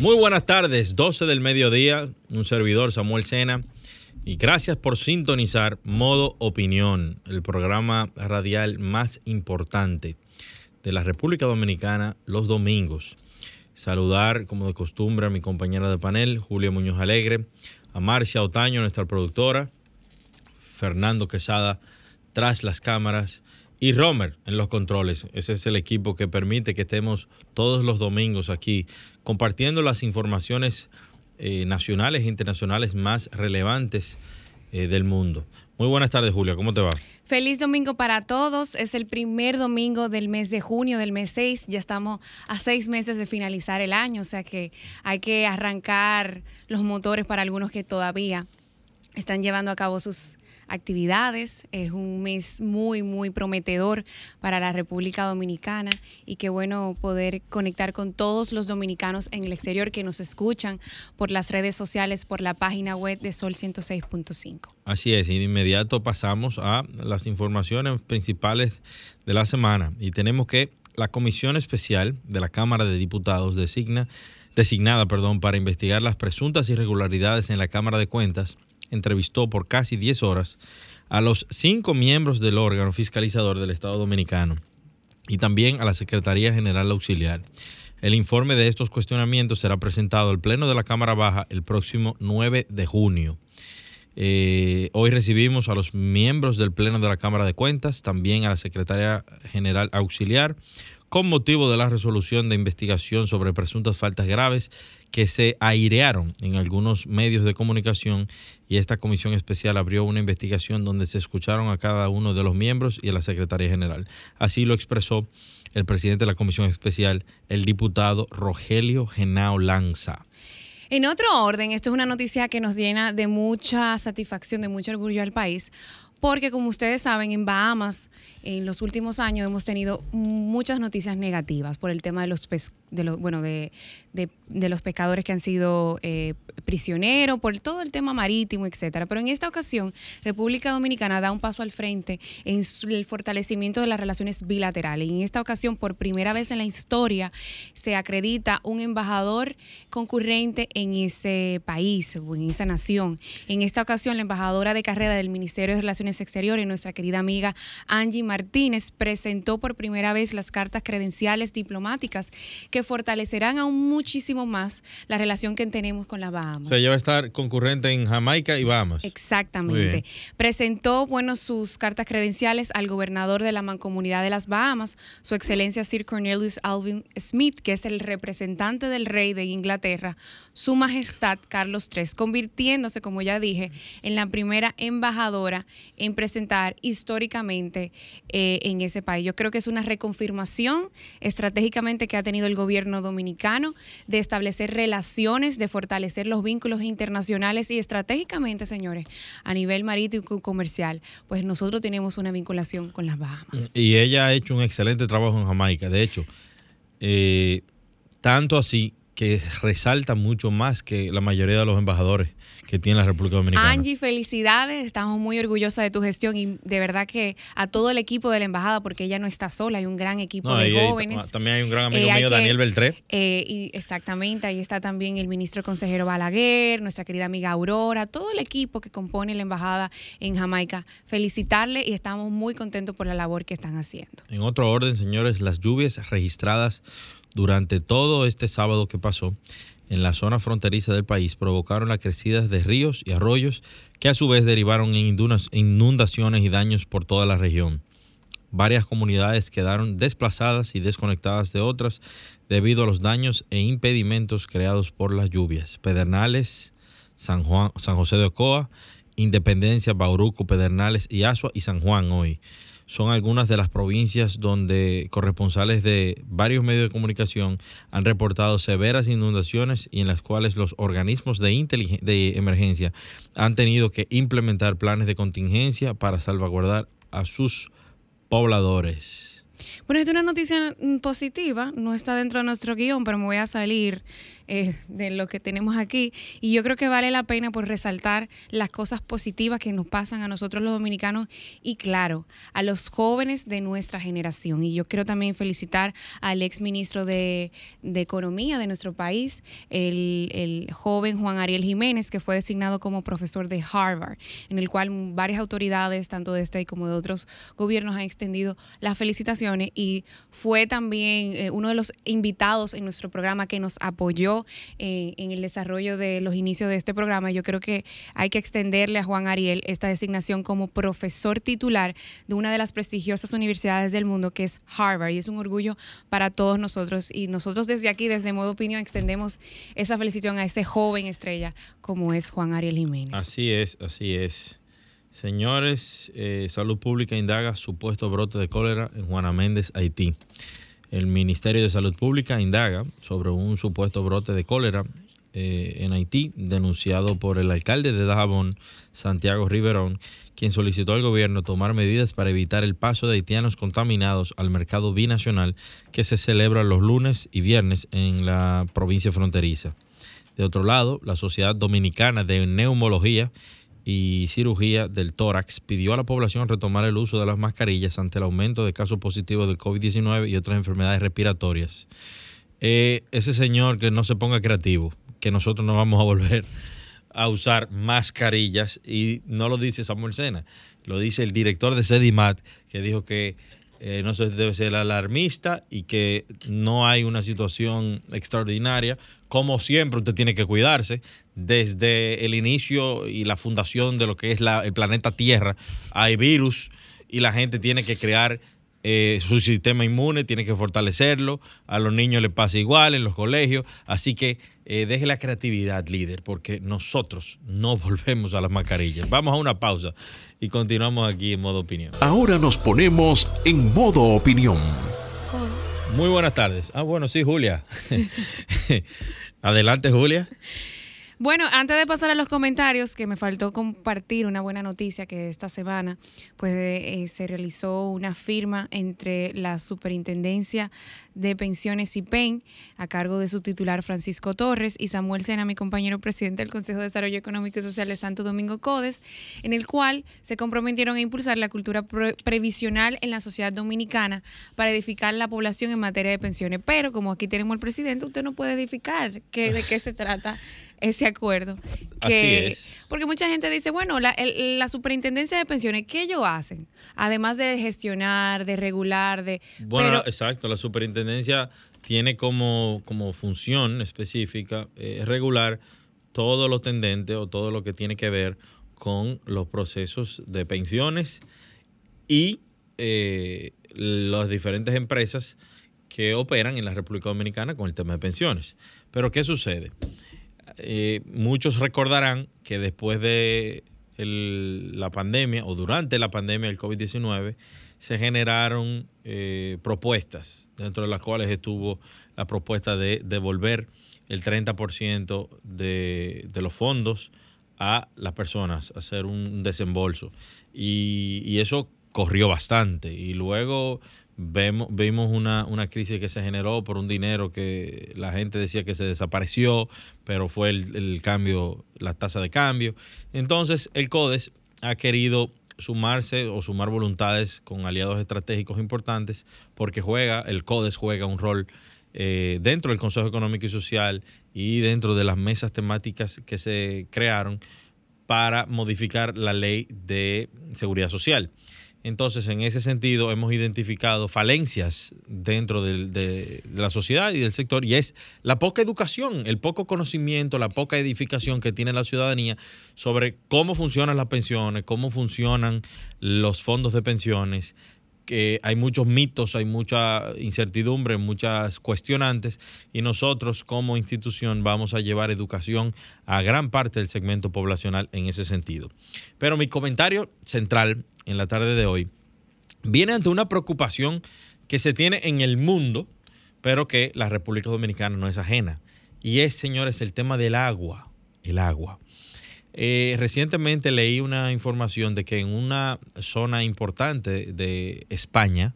Muy buenas tardes, 12 del mediodía, un servidor Samuel Sena y gracias por sintonizar Modo Opinión, el programa radial más importante de la República Dominicana los domingos. Saludar, como de costumbre, a mi compañera de panel, Julia Muñoz Alegre, a Marcia Otaño, nuestra productora, Fernando Quesada, tras las cámaras, y Romer en los controles. Ese es el equipo que permite que estemos todos los domingos aquí compartiendo las informaciones eh, nacionales e internacionales más relevantes eh, del mundo. Muy buenas tardes, Julia. ¿Cómo te va? Feliz domingo para todos. Es el primer domingo del mes de junio, del mes 6. Ya estamos a seis meses de finalizar el año, o sea que hay que arrancar los motores para algunos que todavía están llevando a cabo sus actividades. Es un mes muy, muy prometedor para la República Dominicana y qué bueno poder conectar con todos los dominicanos en el exterior que nos escuchan por las redes sociales, por la página web de Sol 106.5. Así es, y de inmediato pasamos a las informaciones principales de la semana y tenemos que la Comisión Especial de la Cámara de Diputados designa, designada perdón, para investigar las presuntas irregularidades en la Cámara de Cuentas entrevistó por casi 10 horas a los cinco miembros del órgano fiscalizador del Estado Dominicano y también a la Secretaría General Auxiliar. El informe de estos cuestionamientos será presentado al Pleno de la Cámara Baja el próximo 9 de junio. Eh, hoy recibimos a los miembros del Pleno de la Cámara de Cuentas, también a la Secretaría General Auxiliar, con motivo de la resolución de investigación sobre presuntas faltas graves que se airearon en algunos medios de comunicación y esta comisión especial abrió una investigación donde se escucharon a cada uno de los miembros y a la Secretaría General. Así lo expresó el presidente de la comisión especial, el diputado Rogelio Genao Lanza. En otro orden, esto es una noticia que nos llena de mucha satisfacción, de mucho orgullo al país, porque como ustedes saben, en Bahamas en los últimos años hemos tenido muchas noticias negativas por el tema de los de los bueno de, de, los pescadores que han sido eh, prisioneros por todo el tema marítimo etcétera. Pero en esta ocasión República Dominicana da un paso al frente en el fortalecimiento de las relaciones bilaterales. Y en esta ocasión por primera vez en la historia se acredita un embajador concurrente en ese país o en esa nación. En esta ocasión la embajadora de carrera del Ministerio de Relaciones Exteriores nuestra querida amiga Angie Martínez presentó por primera vez las cartas credenciales diplomáticas que fortalecerán aún muchísimo más la relación que tenemos con las Bahamas. O sea, ella va a estar concurrente en Jamaica y Bahamas. Exactamente. Presentó, bueno, sus cartas credenciales al gobernador de la mancomunidad de las Bahamas, su excelencia Sir Cornelius Alvin Smith, que es el representante del rey de Inglaterra, su majestad Carlos III, convirtiéndose, como ya dije, en la primera embajadora en presentar históricamente eh, en ese país. Yo creo que es una reconfirmación estratégicamente que ha tenido el gobierno dominicano de establecer relaciones, de fortalecer los vínculos internacionales y estratégicamente, señores, a nivel marítimo y comercial, pues nosotros tenemos una vinculación con las Bahamas. Y ella ha hecho un excelente trabajo en Jamaica. De hecho, eh, tanto así que resalta mucho más que la mayoría de los embajadores que tiene la República Dominicana. Angie, felicidades, estamos muy orgullosas de tu gestión y de verdad que a todo el equipo de la embajada, porque ella no está sola, hay un gran equipo de jóvenes. también hay un gran amigo eh, mío, Daniel Beltré. Eh, y exactamente, ahí está también el ministro consejero Balaguer, nuestra querida amiga Aurora, todo el equipo que compone la embajada en Jamaica. Felicitarle y estamos muy contentos por la labor que están haciendo. En otro orden, señores, las lluvias registradas durante todo este sábado que pasó en la zona fronteriza del país provocaron las crecidas de ríos y arroyos que a su vez derivaron en inundaciones y daños por toda la región. Varias comunidades quedaron desplazadas y desconectadas de otras debido a los daños e impedimentos creados por las lluvias. Pedernales, San, Juan, San José de Ocoa, Independencia, Bauruco, Pedernales y Asua y San Juan hoy son algunas de las provincias donde corresponsales de varios medios de comunicación han reportado severas inundaciones y en las cuales los organismos de, de emergencia han tenido que implementar planes de contingencia para salvaguardar a sus pobladores. Bueno, es una noticia positiva, no está dentro de nuestro guion, pero me voy a salir eh, de lo que tenemos aquí. Y yo creo que vale la pena por resaltar las cosas positivas que nos pasan a nosotros los dominicanos y claro, a los jóvenes de nuestra generación. Y yo quiero también felicitar al ex ministro de, Economía de nuestro país, el, el, joven Juan Ariel Jiménez, que fue designado como profesor de Harvard, en el cual varias autoridades, tanto de este como de otros gobiernos, han extendido las felicitaciones y fue también eh, uno de los invitados en nuestro programa que nos apoyó eh, en el desarrollo de los inicios de este programa. Yo creo que hay que extenderle a Juan Ariel esta designación como profesor titular de una de las prestigiosas universidades del mundo, que es Harvard, y es un orgullo para todos nosotros. Y nosotros desde aquí, desde Modo Opinión, extendemos esa felicitación a ese joven estrella como es Juan Ariel Jiménez. Así es, así es. Señores, eh, Salud Pública indaga supuesto brote de cólera en Juana Méndez, Haití. El Ministerio de Salud Pública indaga sobre un supuesto brote de cólera eh, en Haití, denunciado por el alcalde de Dajabón, Santiago Riverón, quien solicitó al gobierno tomar medidas para evitar el paso de haitianos contaminados al mercado binacional que se celebra los lunes y viernes en la provincia fronteriza. De otro lado, la Sociedad Dominicana de Neumología y Cirugía del Tórax pidió a la población retomar el uso de las mascarillas ante el aumento de casos positivos del COVID-19 y otras enfermedades respiratorias. Eh, ese señor que no se ponga creativo, que nosotros no vamos a volver a usar mascarillas y no lo dice Samuel Sena, lo dice el director de Sedimat que dijo que eh, no se debe ser alarmista y que no hay una situación extraordinaria. Como siempre, usted tiene que cuidarse. Desde el inicio y la fundación de lo que es el planeta Tierra, hay virus y la gente tiene que crear eh, su sistema inmune, tiene que fortalecerlo. A los niños les pasa igual en los colegios. Así que eh, deje la creatividad, líder, porque nosotros no volvemos a las mascarillas. Vamos a una pausa y continuamos aquí en modo opinión. Ahora nos ponemos en modo opinión. Muy buenas tardes. Ah, bueno, sí, Julia. Adelante, Julia. Bueno, antes de pasar a los comentarios, que me faltó compartir una buena noticia que esta semana pues eh, se realizó una firma entre la Superintendencia de Pensiones y PEN a cargo de su titular Francisco Torres y Samuel Sena, mi compañero presidente del Consejo de Desarrollo Económico y Social de Santo Domingo Codes, en el cual se comprometieron a impulsar la cultura previsional en la sociedad dominicana para edificar la población en materia de pensiones. Pero como aquí tenemos el presidente, usted no puede edificar de qué se trata ese acuerdo. Así es. Porque mucha gente dice, bueno, la, la superintendencia de pensiones, ¿qué ellos hacen? Además de gestionar, de regular, de... Bueno, exacto, la superintendencia tiene como, como función específica eh, regular todo lo tendente o todo lo que tiene que ver con los procesos de pensiones y eh, las diferentes empresas que operan en la República Dominicana con el tema de pensiones. Pero ¿qué sucede? Eh, muchos recordarán que después de la pandemia o durante la pandemia del COVID-19 se generaron eh, propuestas, dentro de las cuales estuvo la propuesta de devolver el 30% de, de los fondos a las personas, hacer un desembolso. Y, y eso corrió bastante. Y luego Vemos, vimos una, crisis que se generó por un dinero que la gente decía que se desapareció, pero fue el, cambio, la tasa de cambio. Entonces, el CODES ha querido sumarse o sumar voluntades con aliados estratégicos importantes porque juega, el CODES juega un rol eh, dentro del Consejo Económico y Social y dentro de las mesas temáticas que se crearon para modificar la ley de seguridad social. Entonces, en ese sentido, hemos identificado falencias dentro de, la sociedad y del sector, y es la poca educación, el poco conocimiento, la poca edificación que tiene la ciudadanía sobre cómo funcionan las pensiones, cómo funcionan los fondos de pensiones, hay muchos mitos, hay mucha incertidumbre, muchas cuestionantes, y nosotros como institución vamos a llevar educación a gran parte del segmento poblacional en ese sentido. Pero mi comentario central en la tarde de hoy viene ante una preocupación que se tiene en el mundo, pero que la República Dominicana no es ajena. Y es, señores, el tema del agua. El agua. Eh, recientemente leí una información de que en una zona importante de España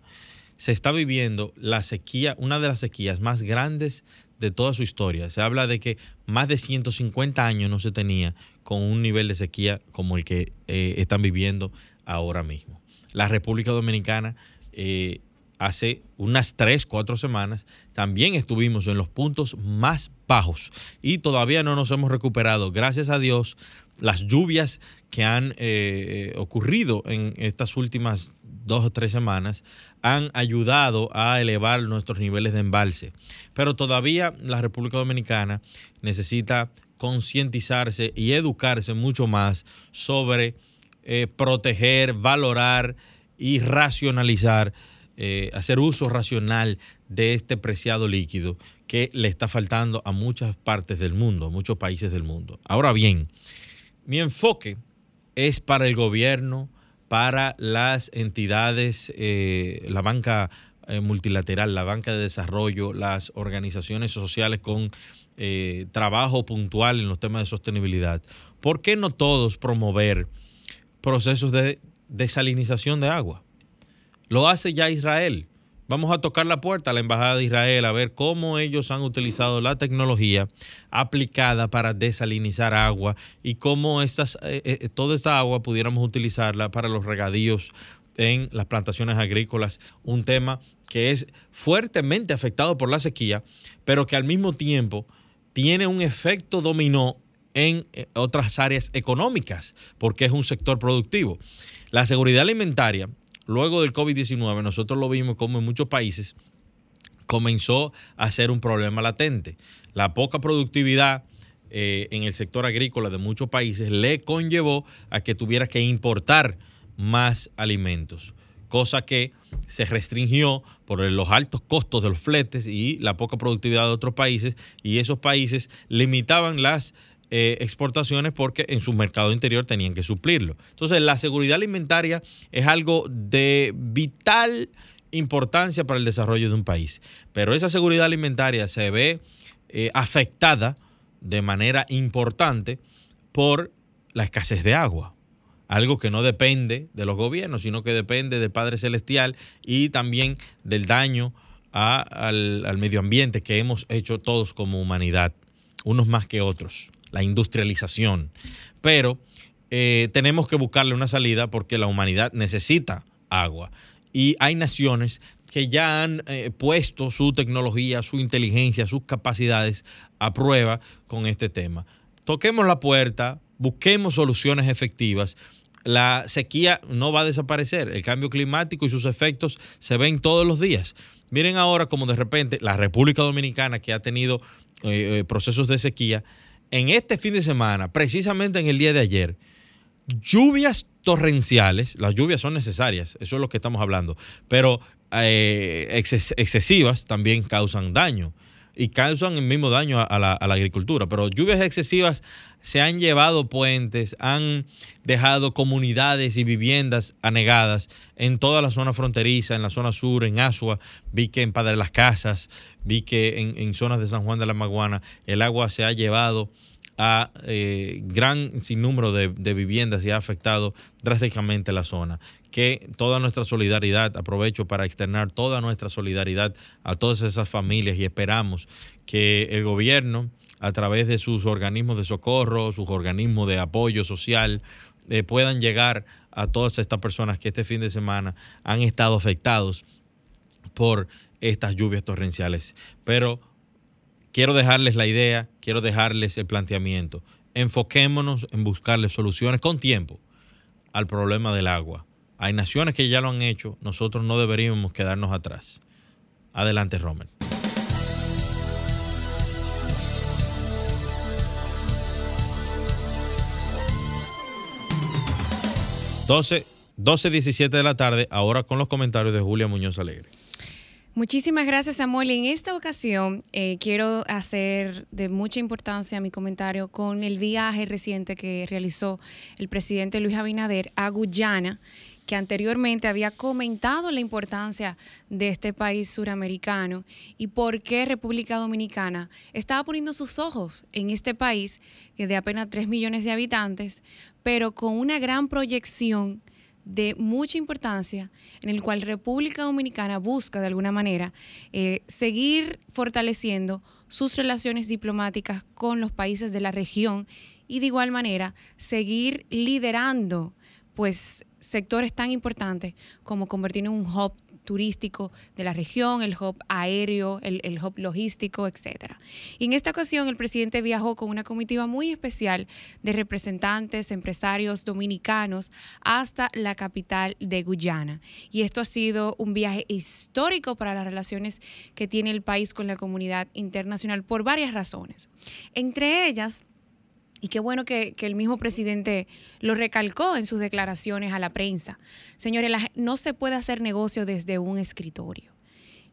se está viviendo la sequía, una de las sequías más grandes de toda su historia. Se habla de que más de 150 años no se tenía con un nivel de sequía como el que eh, están viviendo ahora mismo. La República Dominicana eh, hace unas tres, cuatro semanas, también estuvimos en los puntos más bajos y todavía no nos hemos recuperado. Gracias a Dios, las lluvias que han eh, ocurrido en estas últimas dos o tres semanas han ayudado a elevar nuestros niveles de embalse. Pero todavía la República Dominicana necesita concientizarse y educarse mucho más sobre eh, proteger, valorar y racionalizar eh, hacer uso racional de este preciado líquido que le está faltando a muchas partes del mundo, a muchos países del mundo. Ahora bien, mi enfoque es para el gobierno, para las entidades, eh, la banca eh, multilateral, la banca de desarrollo, las organizaciones sociales con trabajo puntual en los temas de sostenibilidad. ¿Por qué no todos promover procesos de desalinización de agua? Lo hace ya Israel. Vamos a tocar la puerta a la Embajada de Israel a ver cómo ellos han utilizado la tecnología aplicada para desalinizar agua y cómo estas, eh, eh, toda esta agua pudiéramos utilizarla para los regadíos en las plantaciones agrícolas, un tema que es fuertemente afectado por la sequía, pero que al mismo tiempo tiene un efecto dominó en eh, otras áreas económicas, porque es un sector productivo. La seguridad alimentaria luego del COVID-19, nosotros lo vimos como en muchos países comenzó a ser un problema latente. La poca productividad eh, en el sector agrícola de muchos países le conllevó a que tuviera que importar más alimentos, cosa que se restringió por los altos costos de los fletes y la poca productividad de otros países, y esos países limitaban las eh, exportaciones porque en su mercado interior tenían que suplirlo. Entonces, la seguridad alimentaria es algo de vital importancia para el desarrollo de un país. Pero esa seguridad alimentaria se ve eh, afectada de manera importante por la escasez de agua. Algo que no depende de los gobiernos, sino que depende del Padre Celestial y también del daño al, al medio ambiente que hemos hecho todos como humanidad, unos más que otros la industrialización. Pero eh, tenemos que buscarle una salida porque la humanidad necesita agua. Y hay naciones que ya han eh, puesto su tecnología, su inteligencia, sus capacidades a prueba con este tema. Toquemos la puerta, busquemos soluciones efectivas. La sequía no va a desaparecer. El cambio climático y sus efectos se ven todos los días. Miren ahora como de repente la República Dominicana, que ha tenido eh, procesos de sequía, en este fin de semana, precisamente en el día de ayer, lluvias torrenciales, las lluvias son necesarias, eso es lo que estamos hablando, pero eh, excesivas también causan daño y causan el mismo daño a la, a la, agricultura. Pero lluvias excesivas se han llevado puentes, han dejado comunidades y viviendas anegadas en toda la zona fronteriza, en la zona sur, en Asua, vi que en Padre Las Casas, vi que en, en zonas de San Juan de la Maguana el agua se ha llevado a eh, gran sinnúmero de, de, viviendas y ha afectado drásticamente la zona. Que toda nuestra solidaridad, aprovecho para externar toda nuestra solidaridad a todas esas familias y esperamos que el gobierno, a través de sus organismos de socorro, sus organismos de apoyo social, eh, puedan llegar a todas estas personas que este fin de semana han estado afectados por estas lluvias torrenciales. Pero quiero dejarles la idea, quiero dejarles el planteamiento. Enfoquémonos en buscarle soluciones con tiempo al problema del agua. Hay naciones que ya lo han hecho, nosotros no deberíamos quedarnos atrás. Adelante, Romer. Doce, 12, 17 de la tarde, ahora con los comentarios de Julia Muñoz Alegre. Muchísimas gracias, Samuel. En esta ocasión eh, quiero hacer de mucha importancia mi comentario con el viaje reciente que realizó el presidente Luis Abinader a Guyana que anteriormente había comentado la importancia de este país suramericano y por qué República Dominicana estaba poniendo sus ojos en este país que de apenas 3 millones de habitantes, pero con una gran proyección de mucha importancia en el cual República Dominicana busca de alguna manera eh, seguir fortaleciendo sus relaciones diplomáticas con los países de la región y de igual manera seguir liderando pues sectores tan importantes como convertirnos en un hub turístico de la región, el hub aéreo, el, el, hub logístico, etcétera. Y en esta ocasión el presidente viajó con una comitiva muy especial de representantes, empresarios dominicanos hasta la capital de Guyana. Y esto ha sido un viaje histórico para las relaciones que tiene el país con la comunidad internacional por varias razones. Entre ellas, y qué bueno que, el mismo presidente lo recalcó en sus declaraciones a la prensa. Señores, no se puede hacer negocio desde un escritorio.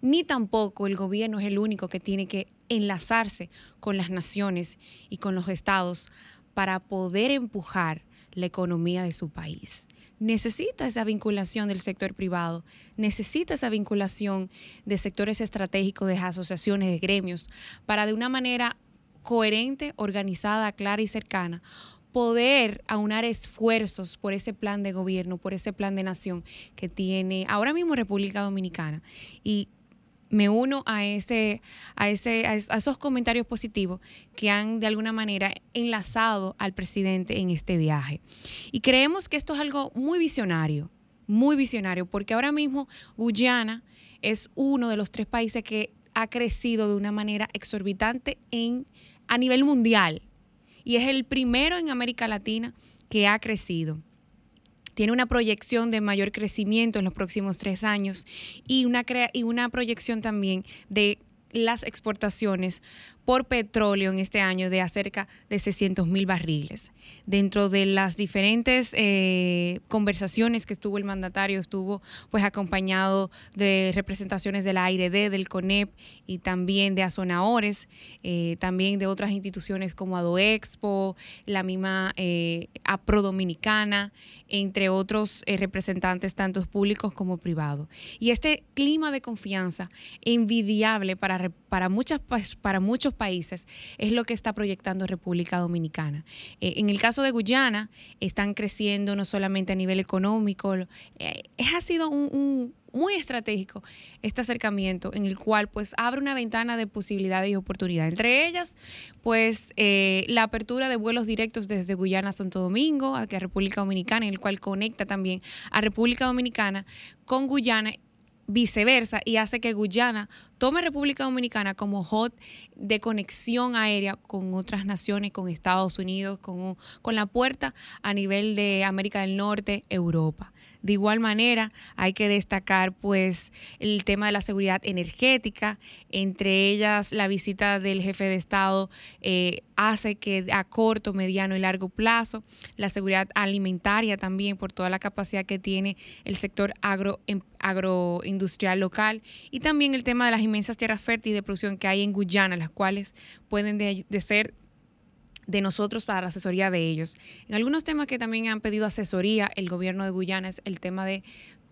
Ni tampoco el gobierno es el único que tiene que enlazarse con las naciones y con los estados para poder empujar la economía de su país. Necesita esa vinculación del sector privado, necesita esa vinculación de sectores estratégicos, de asociaciones, de gremios, para de una manera coherente, organizada, clara y cercana, poder aunar esfuerzos por ese plan de gobierno, por ese plan de nación que tiene ahora mismo República Dominicana. Y me uno a ese, a ese, a esos comentarios positivos que han de alguna manera enlazado al presidente en este viaje. Y creemos que esto es algo muy visionario, muy visionario, porque ahora mismo Guyana es uno de los tres países que ha crecido de una manera exorbitante en a nivel mundial y es el primero en América Latina que ha crecido. Tiene una proyección de mayor crecimiento en los próximos tres años y una, y una proyección también de las exportaciones por petróleo en este año de acerca de 600 mil barriles. Dentro de las diferentes eh, conversaciones que estuvo el mandatario, estuvo pues acompañado de representaciones de la AIRD, del CONEP y también de Azonaores, eh, también de otras instituciones como Adoexpo, la misma eh, APRO Dominicana, entre otros representantes tanto públicos como privados. Y este clima de confianza envidiable para, para, muchas, para muchos países es lo que está proyectando República Dominicana. Eh, en el caso de Guyana, están creciendo no solamente a nivel económico, eh, ha sido un muy estratégico este acercamiento en el cual pues abre una ventana de posibilidades y oportunidades. Entre ellas, pues eh, la apertura de vuelos directos desde Guyana a Santo Domingo, a República Dominicana, en el cual conecta también a República Dominicana con Guyana viceversa y hace que Guyana tome República Dominicana como hot de conexión aérea con otras naciones, con Estados Unidos, con, con la puerta a nivel de América del Norte, Europa. De igual manera, hay que destacar pues el tema de la seguridad energética, entre ellas la visita del jefe de Estado eh, hace que a corto, mediano y largo plazo, la seguridad alimentaria también por toda la capacidad que tiene el sector agro, em, agroindustrial local. Y también el tema de las inmensas tierras fértiles de producción que hay en Guyana, las cuales pueden de, de ser de nosotros para la asesoría de ellos. En algunos temas que también han pedido asesoría el gobierno de Guyana es el tema de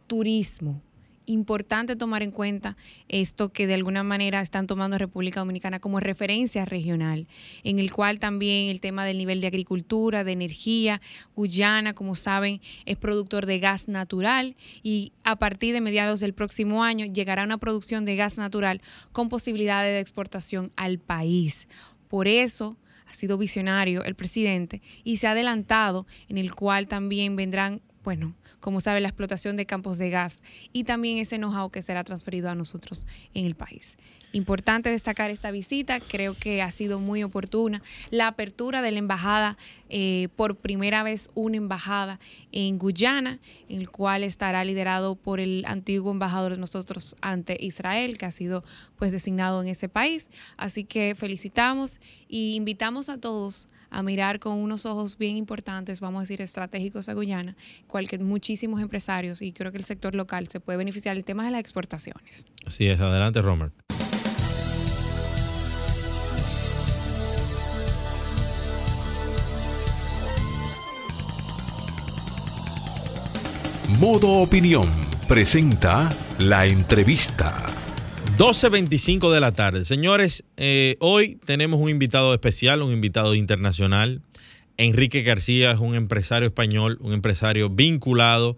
turismo. Importante tomar en cuenta esto que de alguna manera están tomando República Dominicana como referencia regional, en el cual también el tema del nivel de agricultura, de energía, Guyana, como saben, es productor de gas natural y a partir de mediados del próximo año llegará una producción de gas natural con posibilidades de exportación al país. Por eso, ha sido visionario el presidente y se ha adelantado en el cual también vendrán, bueno, como sabe, la explotación de campos de gas y también ese know-how que será transferido a nosotros en el país. Importante destacar esta visita, creo que ha sido muy oportuna. La apertura de la embajada, eh, por primera vez una embajada en Guyana, en el cual estará liderado por el antiguo embajador de nosotros ante Israel, que ha sido pues designado en ese país. Así que felicitamos y invitamos a todos a mirar con unos ojos bien importantes, vamos a decir, estratégicos a Guyana, cualquier muchísimos empresarios y creo que el sector local se puede beneficiar del tema de las exportaciones. Así es, adelante, Romer. Modo Opinión presenta la entrevista. 12.25 de la tarde. Señores, eh, hoy tenemos un invitado especial, un invitado internacional. Enrique García es un empresario español, un empresario vinculado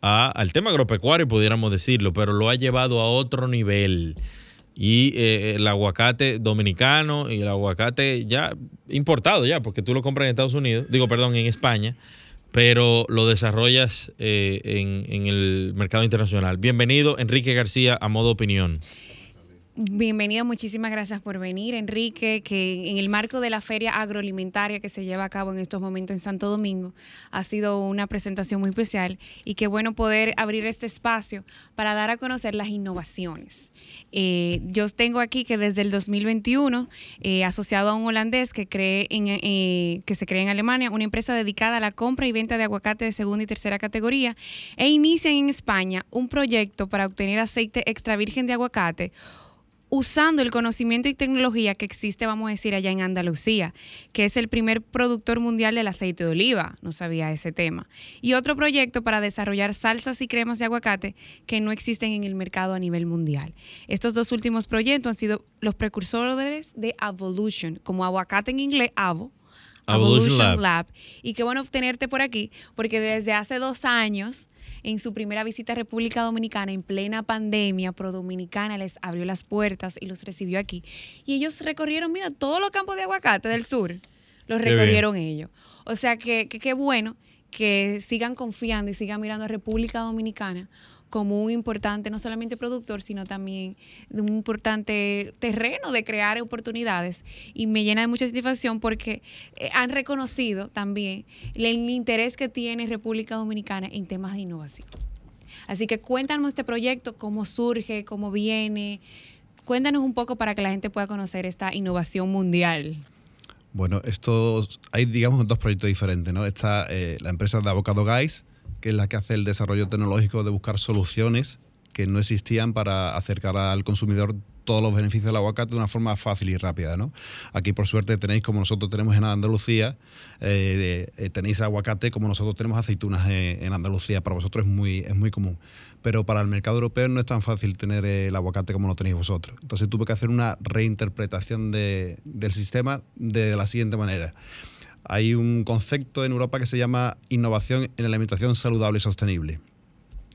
al tema agropecuario, pudiéramos decirlo, pero lo ha llevado a otro nivel. Y eh, el aguacate dominicano y el aguacate ya importado ya, porque tú lo compras en Estados Unidos, digo, perdón, en España, pero lo desarrollas eh, en, en el mercado internacional. Bienvenido, Enrique García, a modo opinión. Bienvenido, muchísimas gracias por venir, Enrique, que en el marco de la feria agroalimentaria que se lleva a cabo en estos momentos en Santo Domingo, ha sido una presentación muy especial y qué bueno poder abrir este espacio para dar a conocer las innovaciones. Eh, yo tengo aquí que desde el 2021, eh, asociado a un holandés que, cree en, eh, que se cree en Alemania, una empresa dedicada a la compra y venta de aguacate de segunda y tercera categoría, e inician en España un proyecto para obtener aceite extra virgen de aguacate usando el conocimiento y tecnología que existe, vamos a decir, allá en Andalucía, que es el primer productor mundial del aceite de oliva, no sabía ese tema. Y otro proyecto para desarrollar salsas y cremas de aguacate que no existen en el mercado a nivel mundial. Estos dos últimos proyectos han sido los precursores de Evolution, como aguacate en inglés, Avo, Evolution Lab. Y qué bueno tenerte por aquí, porque desde hace dos años en su primera visita a República Dominicana en plena pandemia, Pro Dominicana les abrió las puertas y los recibió aquí. Y ellos recorrieron, mira, todos los campos de aguacate del sur, los recorrieron ellos. O sea que qué bueno que sigan confiando y sigan mirando a República Dominicana como un importante, no solamente productor, sino también un importante terreno de crear oportunidades. Y me llena de mucha satisfacción porque eh, han reconocido también el interés que tiene República Dominicana en temas de innovación. Así que cuéntanos este proyecto, cómo surge, cómo viene. Cuéntanos un poco para que la gente pueda conocer esta innovación mundial. Bueno, esto hay, digamos, dos proyectos diferentes, ¿no? Está eh, la empresa de Avocado Guys, que es la que hace el desarrollo tecnológico de buscar soluciones que no existían para acercar al consumidor todos los beneficios del aguacate de una forma fácil y rápida. ¿no? Aquí, por suerte, tenéis, como nosotros tenemos en Andalucía, eh, eh, tenéis aguacate como nosotros tenemos aceitunas en, Andalucía. Para vosotros es muy, es muy común. Pero para el mercado europeo no es tan fácil tener el aguacate como lo tenéis vosotros. Entonces tuve que hacer una reinterpretación del sistema de la siguiente manera. Hay un concepto en Europa que se llama innovación en la alimentación saludable y sostenible.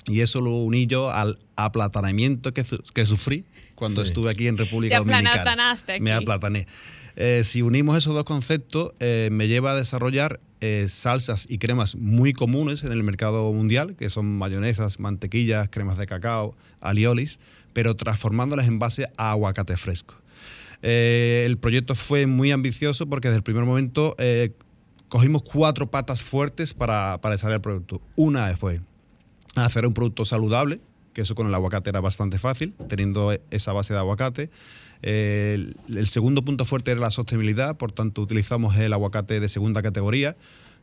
Y eso lo uní yo al aplatanamiento que, que sufrí cuando estuve aquí en República Dominicana. Aquí. Me aplatané. Eh, si unimos esos dos conceptos, eh, me lleva a desarrollar eh, salsas y cremas muy comunes en el mercado mundial, que son mayonesas, mantequillas, cremas de cacao, aliolis, pero transformándolas en base a aguacate fresco. Eh, el proyecto fue muy ambicioso porque desde el primer momento eh, cogimos cuatro patas fuertes para, para desarrollar el producto. Una fue hacer un producto saludable, que eso con el aguacate era bastante fácil, teniendo esa base de aguacate. el, segundo punto fuerte era la sostenibilidad, por tanto utilizamos el aguacate de segunda categoría,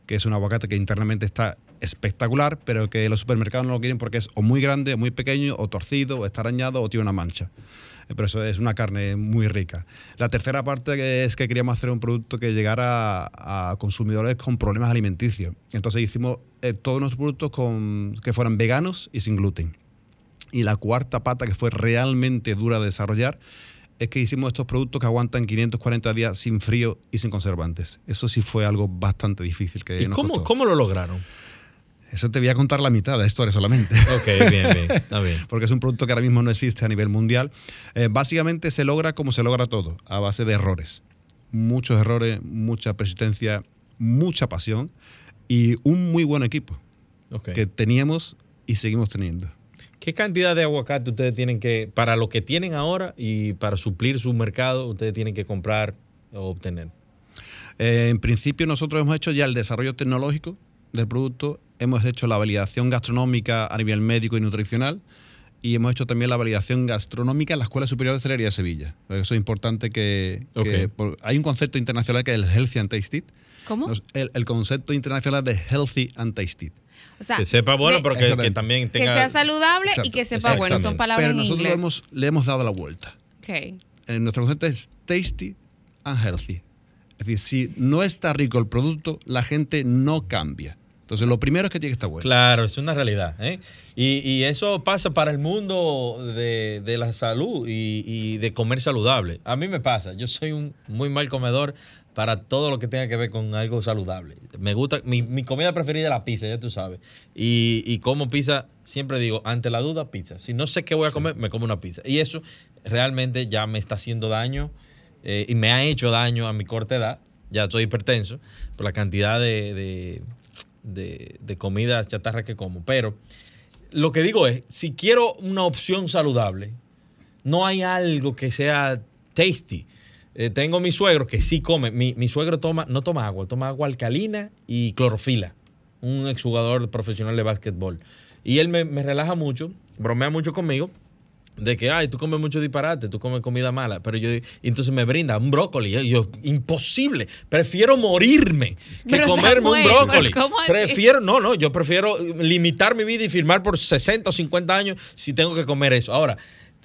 que es un aguacate que internamente está espectacular, pero que los supermercados no lo quieren porque es o muy grande, o muy pequeño, o torcido, o está arañado, o tiene una mancha. Eh, pero eso es una carne muy rica. La tercera parte es que queríamos hacer un producto que llegara a, consumidores con problemas alimenticios. Entonces hicimos eh, todos nuestros productos con, que fueran veganos y sin gluten. Y la cuarta pata, que fue realmente dura de desarrollar, es que hicimos estos productos que aguantan 540 días sin frío y sin conservantes. Eso sí fue algo bastante difícil. Que ¿Y cómo, cómo lo lograron? Eso te voy a contar la mitad de la historia solamente. Ok, bien, bien, está bien. Porque es un producto que ahora mismo no existe a nivel mundial. Eh, básicamente se logra como se logra todo, a base de errores. Muchos errores, mucha persistencia, mucha pasión y un muy buen equipo que teníamos y seguimos teniendo. ¿Qué cantidad de aguacate ustedes tienen que, para lo que tienen ahora y para suplir su mercado, ustedes tienen que comprar o obtener? Eh, en principio nosotros hemos hecho ya el desarrollo tecnológico del producto hemos hecho la validación gastronómica a nivel médico y nutricional y hemos hecho también la validación gastronómica en la Escuela Superior de Hostelería de Sevilla. Eso es importante que... hay un concepto internacional que es el Healthy and Tasted. ¿Cómo? El, concepto internacional de Healthy and Tasted. O sea, que sepa bueno, pero que, también tenga... Que sea saludable y que sepa bueno, son palabras Pero nosotros en inglés. le hemos dado la vuelta. Okay. En nuestro concepto es tasty and healthy. Es decir, si no está rico el producto, la gente no cambia Entonces, lo primero es que tiene que estar bueno. Claro, es una realidad. ¿eh? Y, y eso pasa para el mundo de, de la salud y, y de comer saludable. A mí me pasa, yo soy un muy mal comedor para todo lo que tenga que ver con algo saludable. Me gusta, mi, mi comida preferida es la pizza, ya tú sabes. Y, y como pizza, siempre digo, ante la duda, pizza. Si no sé qué voy a comer, me como una pizza. Y eso realmente ya me está haciendo daño eh, y me ha hecho daño a mi corta edad. Ya soy hipertenso por la cantidad de, de, de, de comida chatarra que como. Pero lo que digo es, si quiero una opción saludable, no hay algo que sea tasty. Eh, tengo mi suegro que sí come. Mi, mi, suegro toma, no toma agua, toma agua alcalina y clorofila. Un exjugador profesional de básquetbol. Y él me, me, relaja mucho, bromea mucho conmigo. De que, ay, tú comes mucho disparate, tú comes comida mala. Pero yo, entonces me brinda un brócoli. Y yo, imposible. Prefiero morirme que pero comerme un brócoli. Prefiero, no, no, yo prefiero limitar mi vida y firmar por 60 o 50 años si tengo que comer eso. Ahora,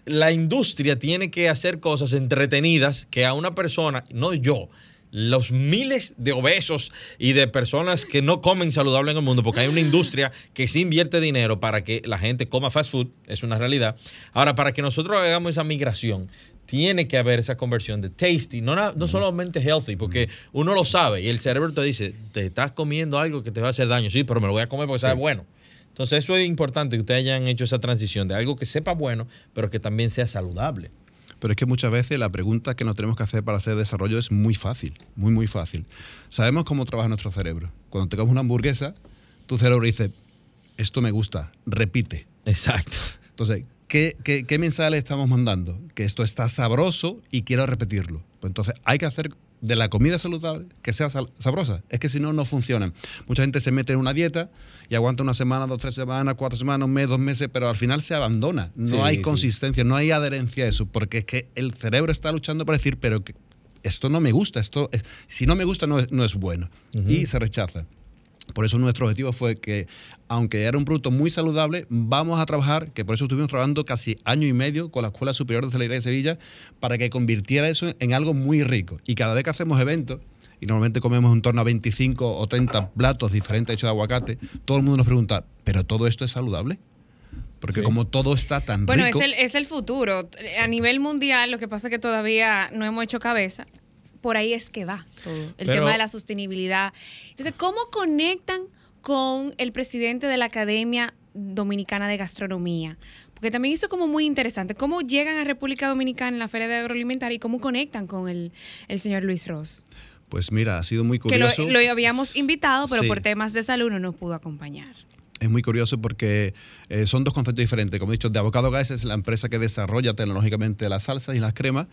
la industria tiene que hacer cosas entretenidas que a una persona, no yo, los miles de obesos y de personas que no comen saludable en el mundo, porque hay una industria que sí invierte dinero para que la gente coma fast food, es una realidad. Ahora, para que nosotros hagamos esa migración, tiene que haber esa conversión de tasty, no, no solamente healthy, porque uno lo sabe y el cerebro te dice, te estás comiendo algo que te va a hacer daño, sí, pero me lo voy a comer porque sí. sabe bueno. Entonces eso es importante que ustedes hayan hecho esa transición de algo que sepa bueno, pero que también sea saludable. Pero es que muchas veces la pregunta que nos tenemos que hacer para hacer desarrollo es muy fácil, muy, muy fácil. Sabemos cómo trabaja nuestro cerebro. Cuando te comes una hamburguesa, tu cerebro dice, esto me gusta, repite. Exacto. Entonces, ¿qué, qué, qué mensaje le estamos mandando? Que esto está sabroso y quiero repetirlo. Pues entonces hay que hacer de la comida saludable que sea sabrosa. Es que si no, no funciona. Mucha gente se mete en una dieta y aguanta una semana, dos, tres semanas, cuatro semanas, un mes, dos meses, pero al final se abandona. No sí, hay consistencia, no hay adherencia a eso, porque es que el cerebro está luchando para decir, pero que esto no me gusta, esto es, si no me gusta no es, no es bueno. Uh -huh. Y se rechaza. Por eso nuestro objetivo fue que, aunque era un producto muy saludable, vamos a trabajar, que por eso estuvimos trabajando casi año y medio con la Escuela Superior de Hostelería de Sevilla, para que convirtiera eso en algo muy rico. Y cada vez que hacemos eventos, y normalmente comemos en torno a 25 o 30 platos diferentes hechos de aguacate, todo el mundo nos pregunta, ¿pero todo esto es saludable? Porque sí. como todo está tan bueno, rico... Bueno, es el, es el futuro. Exacto. A nivel mundial, lo que pasa es que todavía no hemos hecho cabeza por ahí es que va todo, el Pero, tema de la sostenibilidad. Entonces, ¿cómo conectan con el presidente de la Academia Dominicana de Gastronomía? Porque también es como muy interesante. ¿Cómo llegan a República Dominicana en la Feria de Agroalimentaria y cómo conectan con el, el señor Luis Ross? Pues mira, ha sido muy curioso. Que lo, lo habíamos invitado, pero sí. por temas de salud no nos pudo acompañar es muy curioso porque eh, son dos conceptos diferentes. Como he dicho, de Avocado Gas es la empresa que desarrolla tecnológicamente las salsas y las cremas,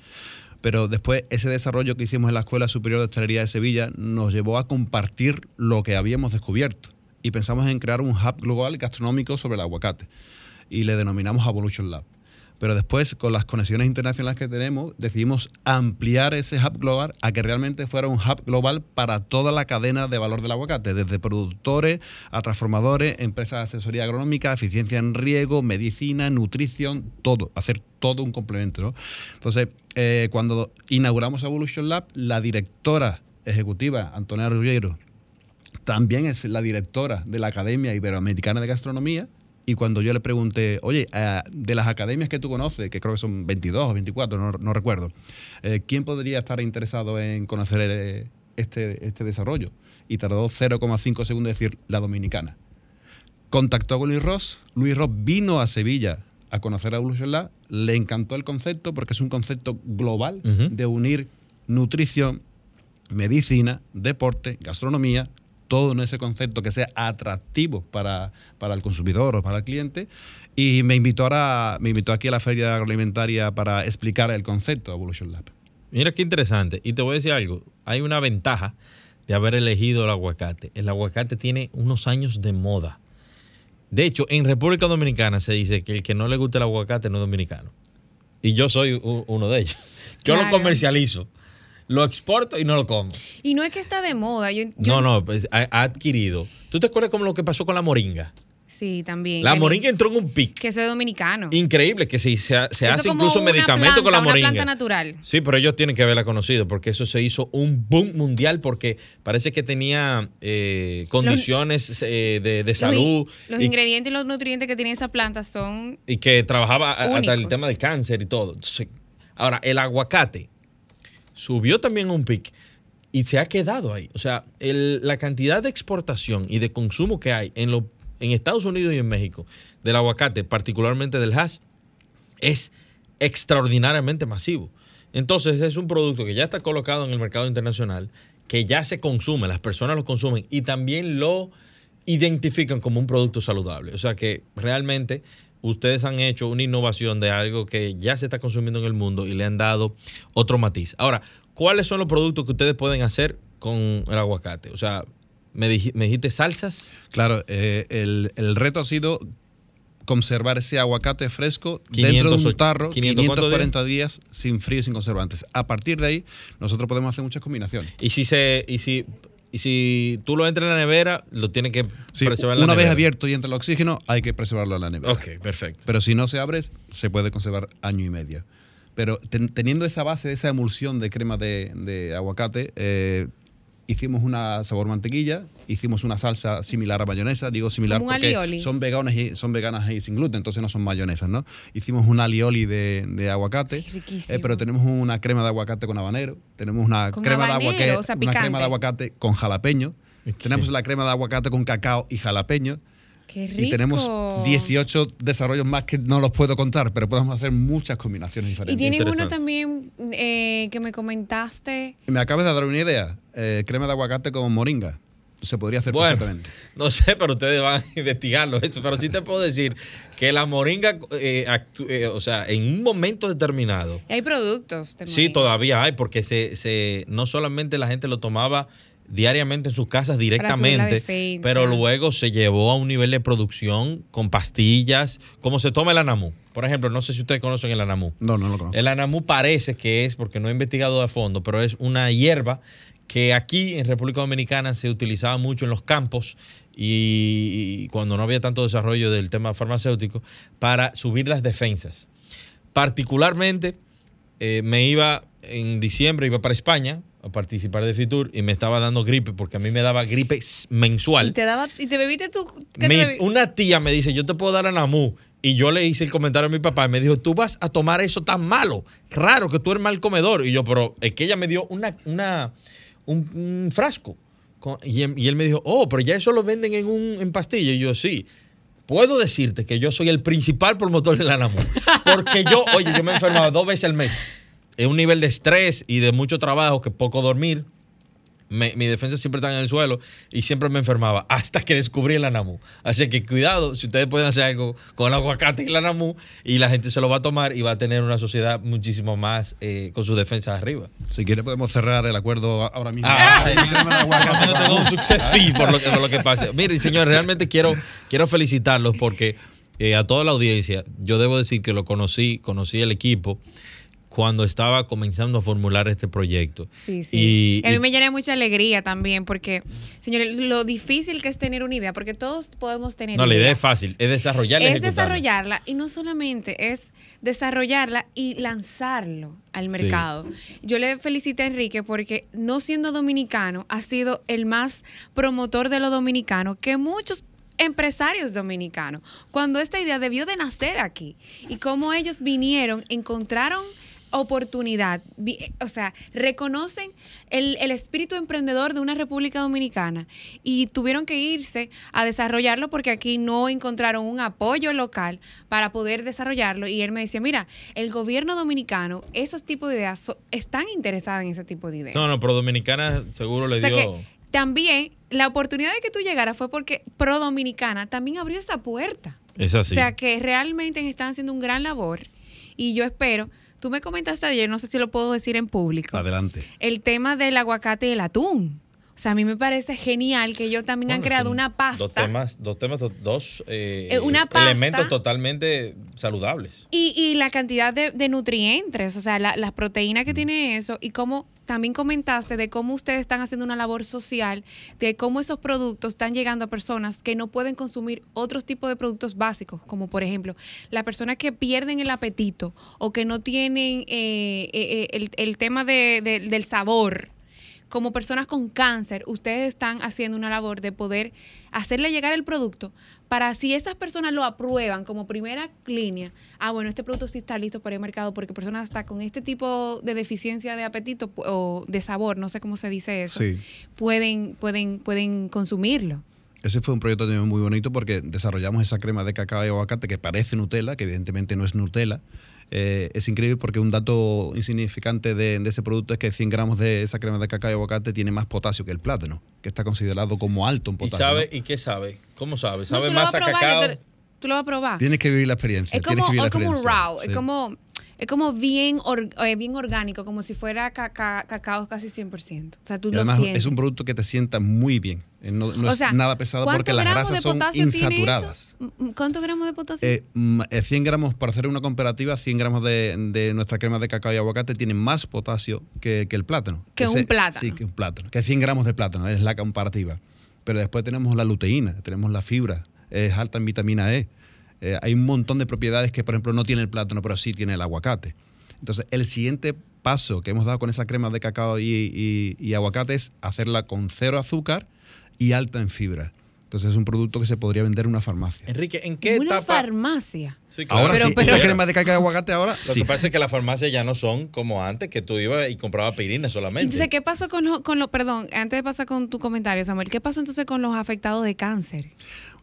pero después ese desarrollo que hicimos en la Escuela Superior de Hostelería de Sevilla nos llevó a compartir lo que habíamos descubierto y pensamos en crear un hub global gastronómico sobre el aguacate y le denominamos Evolution Lab. Pero después, con las conexiones internacionales que tenemos, decidimos ampliar ese hub global a que realmente fuera un hub global para toda la cadena de valor del aguacate, desde productores a transformadores, empresas de asesoría agronómica, eficiencia en riego, medicina, nutrición, todo, hacer todo un complemento. Entonces, eh, cuando inauguramos Evolution Lab, la directora ejecutiva, Antonia Ruggiero, también es la directora de la Academia Iberoamericana de Gastronomía, y cuando yo le pregunté, oye, uh, de las academias que tú conoces, que creo que son 22 o 24, no, no recuerdo, eh, ¿quién podría estar interesado en conocer eh, este, este desarrollo? Y tardó 0,5 segundos en decir la dominicana. Contactó con Luis Ross, Luis Ross vino a Sevilla a conocer a Evolution Lab, le encantó el concepto porque es un concepto global uh -huh. de unir nutrición, medicina, deporte, gastronomía, todo en ese concepto que sea atractivo para, para, el consumidor o para el cliente. Y me invitó, ahora, me invitó aquí a la feria agroalimentaria para explicar el concepto de Evolution Lab. Mira qué interesante. Y te voy a decir algo. Hay una ventaja de haber elegido el aguacate. El aguacate tiene unos años de moda. De hecho, en República Dominicana se dice que el que no le gusta el aguacate no es dominicano. Y yo soy uno de ellos. Yo claro. lo comercializo lo exporto y no lo como. Y no es que está de moda. Yo, yo... No, no, pues, ha, ha, adquirido. ¿Tú te acuerdas como lo que pasó con la moringa? Sí, también. La El- moringa entró en un pic. Que es dominicano. Increíble que se, se, se hace incluso medicamento con la moringa. Una planta natural. Sí, pero ellos tienen que haberla conocido porque eso se hizo un boom mundial porque parece que tenía eh, condiciones eh, de, salud Los, y, ingredientes y los nutrientes que tiene esa planta son y que trabajaba hasta el tema de cáncer y todo. Entonces, ahora, el aguacate subió también a un pic y se ha quedado ahí. O sea, la cantidad de exportación y de consumo que hay en, en Estados Unidos y en México del aguacate, particularmente del hash, es extraordinariamente masivo. Entonces es un producto que ya está colocado en el mercado internacional, que ya se consume, las personas lo consumen y también lo identifican como un producto saludable. O sea que realmente ustedes han hecho una innovación de algo que ya se está consumiendo en el mundo y le han dado otro matiz. Ahora, ¿cuáles son los productos que ustedes pueden hacer con el aguacate? O sea, me, dij- me dijiste salsas. Claro, eh, el, el reto ha sido conservar ese aguacate fresco 500 dentro de un tarro 500 ¿cuántos 540 días sin frío y sin conservantes. A partir de ahí, nosotros podemos hacer muchas combinaciones. Y si se, y si, y si tú lo entras en la nevera, lo tienes que Sí, preservar en la una vez nevera. abierto y entra el oxígeno, hay que preservarlo en la nevera. Ok, perfecto. Pero si no se abre, se puede conservar año y medio. Pero ten- teniendo esa base, esa emulsión de crema de, de aguacate, eh, hicimos una sabor mantequilla, hicimos una salsa similar a mayonesa, digo similar Como porque alioli. son veganas y son veganas y sin gluten, entonces no son mayonesas, ¿no? Hicimos un alioli de, de aguacate, eh, pero tenemos una crema de aguacate con habanero, tenemos una Con crema habanero, de aguacate, o sea, una crema de aguacate con jalapeño, tenemos la crema de aguacate con cacao y jalapeño. Qué rico. Y tenemos 18 desarrollos más que no los puedo contar, pero podemos hacer muchas combinaciones Y diferentes. tienen uno también eh, que me comentaste. Me acabas de dar una idea. eh, crema de aguacate con moringa. Se podría hacer Bueno, perfectamente. no sé, pero ustedes van a investigarlo eso. Pero sí te puedo decir que la moringa, eh, actu- eh, o sea, en un momento determinado, y Hay productos. de sí, todavía hay, porque se, se, no solamente la gente lo tomaba diariamente en sus casas directamente, defensa. pero luego se llevó a un nivel de producción con pastillas, como se toma el anamú. Por ejemplo, no sé si ustedes conocen el anamú. No, no lo conozco. El anamú parece que es, porque no he investigado a fondo, pero es una hierba que aquí en República Dominicana se utilizaba mucho en los campos y, y cuando no había tanto desarrollo del tema farmacéutico para subir las defensas. Particularmente, eh, me iba en diciembre, iba para España a participar de Fitur y me estaba dando gripe porque a mí me daba gripe mensual. Y te daba. Y te bebiste tu. ¿qué Mi- te bebi- una tía me dice, yo te puedo dar anamú. Y yo le hice el comentario a mi papá y me dijo, tú vas a tomar eso tan malo. Raro que tú eres mal comedor. Y yo, pero es que ella me dio una, una, un, un frasco. Con- y, él, y él me dijo, oh, pero ya eso lo venden en un en pastilla. Y yo, sí. Puedo decirte que yo soy el principal promotor del anamú. Porque yo, oye, yo me enfermaba dos veces al mes. En un nivel de estrés y de mucho trabajo, que poco dormir. Me- mi defensa siempre está en el suelo y siempre me enfermaba hasta que descubrí el anamú. Así que cuidado, si ustedes pueden hacer algo con el aguacate y el anamú y la gente se lo va a tomar y va a tener una sociedad muchísimo más eh, con sus defensas arriba. Si quiere podemos cerrar el acuerdo ahora mismo. Ah, Sí, aguacate no tengo un success fee por lo que, por lo que pase. Miren, señores, realmente quiero, quiero felicitarlos porque eh, a toda la audiencia, yo debo decir que lo conocí, conocí el equipo cuando estaba comenzando a formular este proyecto. Sí, sí. Y, a mí me llena de mucha alegría también, porque, señores, lo difícil que es tener una idea, porque todos podemos tener no, la idea es fácil, es desarrollarla Es ejecutarla. desarrollarla y no solamente es desarrollarla y lanzarlo al Sí. mercado. Yo le felicito a Enrique porque no siendo dominicano ha sido el más promotor de lo dominicano que muchos empresarios dominicanos, cuando esta idea debió de nacer aquí y cómo ellos vinieron, encontraron oportunidad, o sea, reconocen el, el espíritu emprendedor de una República Dominicana y tuvieron que irse a desarrollarlo porque aquí no encontraron un apoyo local para poder desarrollarlo. Y él me decía, mira, el gobierno dominicano, esos tipos de ideas, so- están interesadas en ese tipo de ideas. No, no, pero Dominicana seguro le O sea dio. que también la oportunidad de que tú llegaras fue porque Pro Dominicana también abrió esa puerta. Es así. O sea que realmente están haciendo un gran labor y yo espero, tú me comentaste ayer, no sé si lo puedo decir en público, Adelante. el tema del aguacate y el atún. O sea, a mí me parece genial que ellos también han creado una pasta. Dos temas, dos, temas, dos eh, Eh, una pasta. elementos totalmente saludables. Y, y la cantidad de, de nutrientes, o sea, la- las proteínas que tiene eso y cómo también comentaste de cómo ustedes están haciendo una labor social, de cómo esos productos están llegando a personas que no pueden consumir otros tipos de productos básicos, como por ejemplo, las personas que pierden el apetito o que no tienen eh, eh, el, el, tema de, de, del sabor como personas con cáncer, ustedes están haciendo una labor de poder hacerle llegar el producto para si esas personas lo aprueban como primera línea, ah, bueno, este producto sí está listo para el mercado porque personas hasta con este tipo de deficiencia de apetito o de sabor, no sé cómo se dice eso, pueden, pueden, pueden consumirlo. Ese fue un proyecto también muy bonito porque desarrollamos esa crema de cacao y aguacate que parece Nutella, que evidentemente no es Nutella, eh, es increíble porque un dato insignificante de, ese producto es que 100 gramos de esa crema de cacao y aguacate tiene más potasio que el plátano, que está considerado como alto en potasio. ¿Y, sabe, ¿y qué sabe? ¿Cómo sabe? ¿Sabe más a, cacao? tú lo vas a probar. Tienes que vivir la experiencia. Es como, es como raw, es como es como bien, eh, bien orgánico, como si fuera cacao casi 100%. O sea, tú además es un producto que te sienta muy bien. Eh, no, es nada pesado porque las grasas son insaturadas. ¿Cuántos gramos de potasio? Eh, 100 mm, gramos, para hacer una comparativa, 100 gramos de, nuestra crema de cacao y aguacate tiene más potasio que, el plátano. Que un plátano. Sí, que un plátano. Que 100 gramos de plátano, es la comparativa. Pero después tenemos la luteína, tenemos la fibra, es alta en vitamina E eh, hay un montón de propiedades que, por ejemplo, no tiene el plátano, pero sí tiene el aguacate. Entonces, el siguiente paso que hemos dado con esa crema de cacao y, aguacate es hacerla con cero azúcar y alta en fibra. Entonces es un producto que se podría vender en una farmacia. Enrique, ¿en qué ¿Una farmacia? Sí, Ahora sí, esa crema de cacao y aguacate ahora Lo que pasa es que las farmacias ya no son como antes, que tú ibas y comprabas pirina solamente. Entonces, ¿qué pasó con los, con perdón, antes de pasar con tu comentario, Samuel, ¿qué pasó entonces con los afectados de cáncer?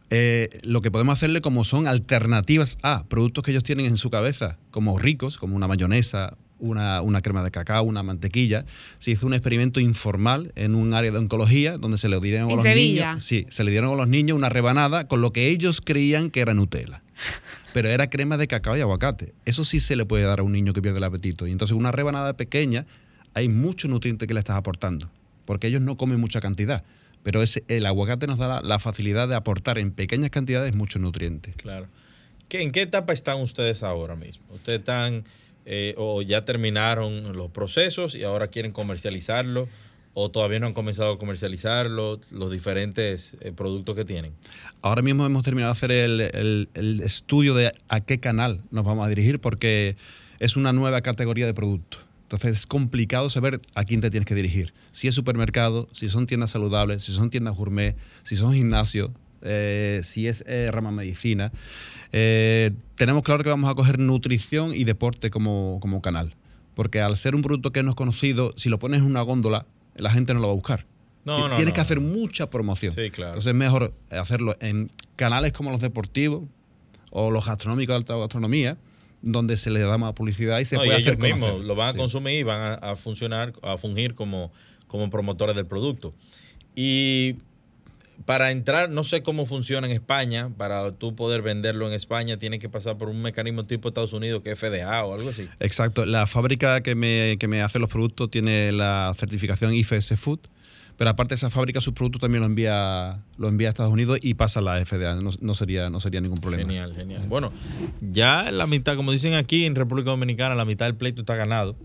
Eh, lo que podemos hacerle como son alternativas a productos que ellos tienen en su cabeza, como ricos, como una mayonesa, una, crema de cacao, una mantequilla. Se hizo un experimento informal en un área de oncología donde se le dieron a los niños. Sí, se le dieron a los niños una rebanada con lo que ellos creían que era Nutella. Pero era crema de cacao y aguacate. Eso sí se le puede dar a un niño que pierde el apetito. Y entonces una rebanada pequeña, hay mucho nutriente que le estás aportando. Porque ellos no comen mucha cantidad pero ese, el aguacate nos da la, facilidad de aportar en pequeñas cantidades muchos nutrientes. Claro. ¿En qué etapa están ustedes ahora mismo? ¿Ustedes están eh, o ya terminaron los procesos y ahora quieren comercializarlo? ¿O todavía no han comenzado a comercializarlo, los diferentes eh, productos que tienen? Ahora mismo hemos terminado de hacer el, el estudio de a qué canal nos vamos a dirigir porque es una nueva categoría de productos. Entonces es complicado saber a quién te tienes que dirigir. Si es supermercado, si son tiendas saludables, si son tiendas gourmet, si son gimnasios, eh, si es eh, rama medicina. Eh, tenemos claro que vamos a coger nutrición y deporte como, como canal. Porque al ser un producto que no es conocido, si lo pones en una góndola, la gente no lo va a buscar. No, no, Tienes que hacer mucha promoción. Sí, claro. Entonces es mejor hacerlo en canales como los deportivos o los gastronómicos de alta gastronomía, donde se le da más publicidad y se puede hacer ellos mismos lo van a consumir y van a, funcionar, a fungir como, como promotores del producto. Y para entrar, no sé cómo funciona en España, para tú poder venderlo en España, tiene que pasar por un mecanismo tipo Estados Unidos, que es FDA o algo así. Exacto. La fábrica que me, que me hace los productos tiene la certificación IFS Food pero aparte esa fábrica, sus productos también lo envía, lo envía a Estados Unidos y pasa a la FDA. No, sería, no sería ningún problema. Genial, genial. Bueno, ya la mitad, como dicen aquí en República Dominicana, la mitad del pleito está ganado.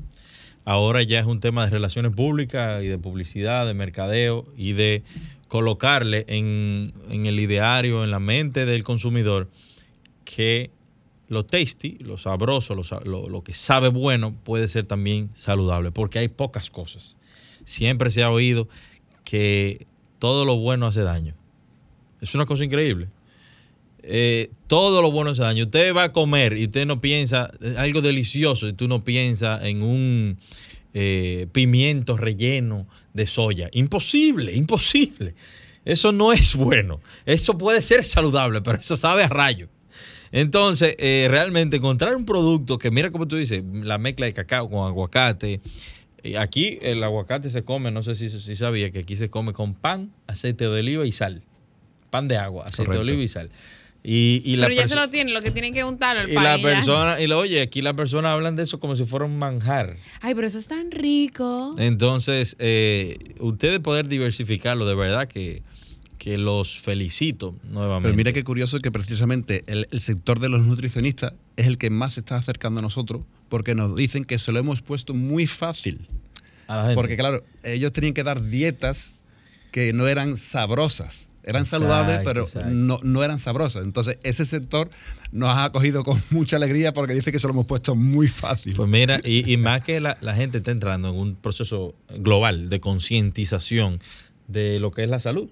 Ahora ya es un tema de relaciones públicas y de publicidad, de mercadeo y de colocarle en, el ideario, en la mente del consumidor, que lo tasty, lo sabroso, lo, lo, que sabe bueno, puede ser también saludable, porque hay pocas cosas. Siempre se ha oído que todo lo bueno hace daño. Es una cosa increíble. Eh, todo lo bueno hace daño. Usted va a comer y usted no piensa, algo delicioso, y tú no piensas en un eh, pimiento relleno de soya. Imposible, imposible. Eso no es bueno. Eso puede ser saludable, pero eso sabe a rayo. Entonces, eh, realmente encontrar un producto que, mira como tú dices, la mezcla de cacao con aguacate, Aquí el aguacate se come, no sé si, si sabía que aquí se come con pan, aceite de oliva y sal. Pan de agua, aceite de oliva y sal. Y, y Pero ya se lo tienen, lo que tienen que untar al Y la persona, y lo, oye, aquí las personas hablan de eso como si fuera un manjar. Ay, pero eso es tan rico. Entonces, eh, ustedes poder diversificarlo, de verdad que, que los felicito nuevamente. Pero mira qué curioso que precisamente el, el sector de los nutricionistas es el que más se está acercando a nosotros porque nos dicen que se lo hemos puesto muy fácil. Porque claro, ellos tenían que dar dietas que no eran sabrosas. Eran saludables, pero no, no, eran sabrosas. Entonces, ese sector nos ha acogido con mucha alegría porque dice que se lo hemos puesto muy fácil. Pues mira, y, más que la, la, gente está entrando en un proceso global de concientización de lo que es la salud.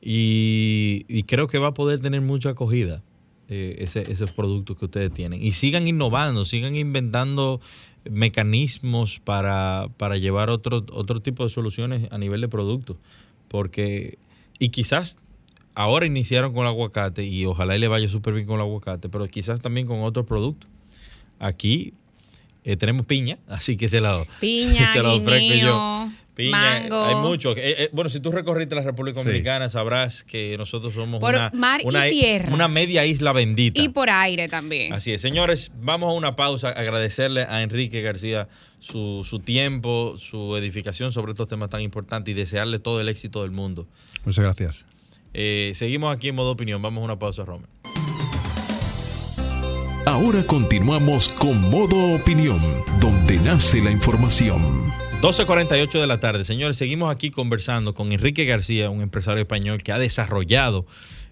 Y, creo que va a poder tener mucha acogida eh, esos productos que ustedes tienen. Y sigan innovando, sigan inventando mecanismos para, para llevar otro, otro tipo de soluciones a nivel de productos. Porque y quizás ahora iniciaron con el aguacate y ojalá y le vaya súper bien con el aguacate, pero quizás también con otros productos. Aquí eh, tenemos piña, así que se la, piña, se la ofrezco yo. Piña, hay mucho. Eh, eh, bueno, si tú recorriste la República Dominicana, sabrás que nosotros somos una, una media isla bendita. Y por aire también. Así es. Señores, vamos a una pausa. Agradecerle a Enrique García su, su tiempo, su edificación sobre estos temas tan importantes y desearle todo el éxito del mundo. Muchas gracias. Eh, seguimos aquí en modo opinión. Vamos a una pausa, Romer. Ahora continuamos con modo opinión, donde nace la información. 12.48 de la tarde. Señores, seguimos aquí conversando con Enrique García, un empresario español que ha desarrollado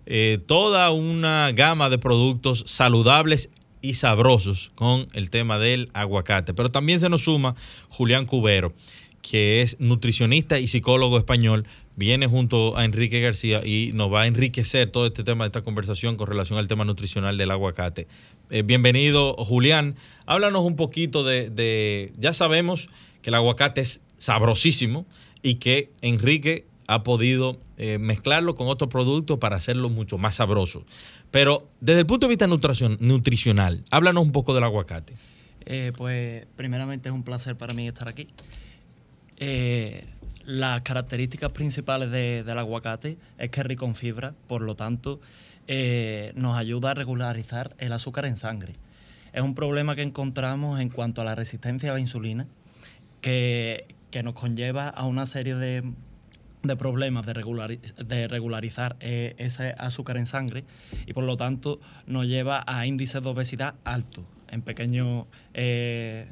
eh, toda una gama de productos saludables y sabrosos con el tema del aguacate. Pero también se nos suma Julián Cubero, que es nutricionista y psicólogo español, viene junto a Enrique García y nos va a enriquecer todo este tema esta conversación con relación al tema nutricional del aguacate. Eh, bienvenido, Julián. Háblanos un poquito de, ya sabemos que el aguacate es sabrosísimo y que Enrique ha podido eh, mezclarlo con otros productos para hacerlo mucho más sabroso. Pero desde el punto de vista nutricional, háblanos un poco del aguacate. Eh, pues primeramente es un placer para mí estar aquí. Eh, las características principales del aguacate es que es rico en fibra, por lo tanto nos ayuda a regularizar el azúcar en sangre. Es un problema que encontramos en cuanto a la resistencia a la insulina, que nos conlleva a una serie de, de problemas de, de regularizar eh, ese azúcar en sangre y por lo tanto nos lleva a índices de obesidad altos en pequeños eh,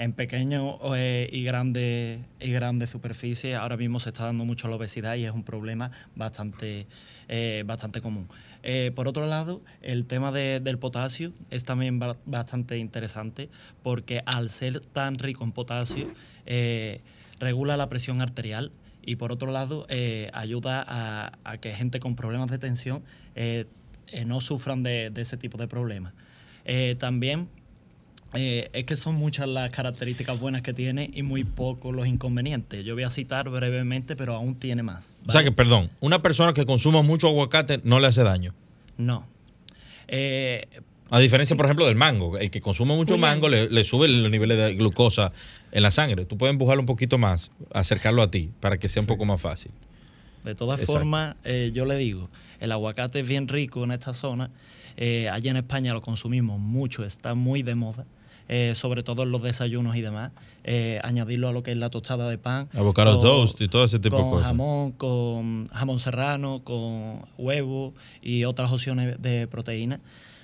en pequeño eh, y grandes y superficies ahora mismo se está dando mucho la obesidad y es un problema bastante bastante común por otro lado el tema del potasio es también bastante interesante porque al ser tan rico en potasio regula la presión arterial y por otro lado eh, ayuda a, que gente con problemas de tensión eh, eh, no sufran de, ese tipo de problemas. también es que son muchas las características buenas que tiene y muy pocos los inconvenientes. Yo voy a citar brevemente, pero aún tiene más. O sea que, perdón, una persona que consuma mucho aguacate no le hace daño. No. A diferencia, por ejemplo, del mango. El que consume mucho mango le, sube los niveles de glucosa en la sangre. Tú puedes empujarlo un poquito más, acercarlo a ti, para que sea un poco más fácil. De todas formas, eh, yo le digo, el aguacate es bien rico en esta zona. Eh, allá en España lo consumimos mucho, está muy de moda. Eh, sobre todo en los desayunos y demás. añadirlo a lo que es la tostada de pan. Avocado toast y todo ese tipo de cosas. Con jamón, con jamón serrano, con huevo y otras opciones de proteína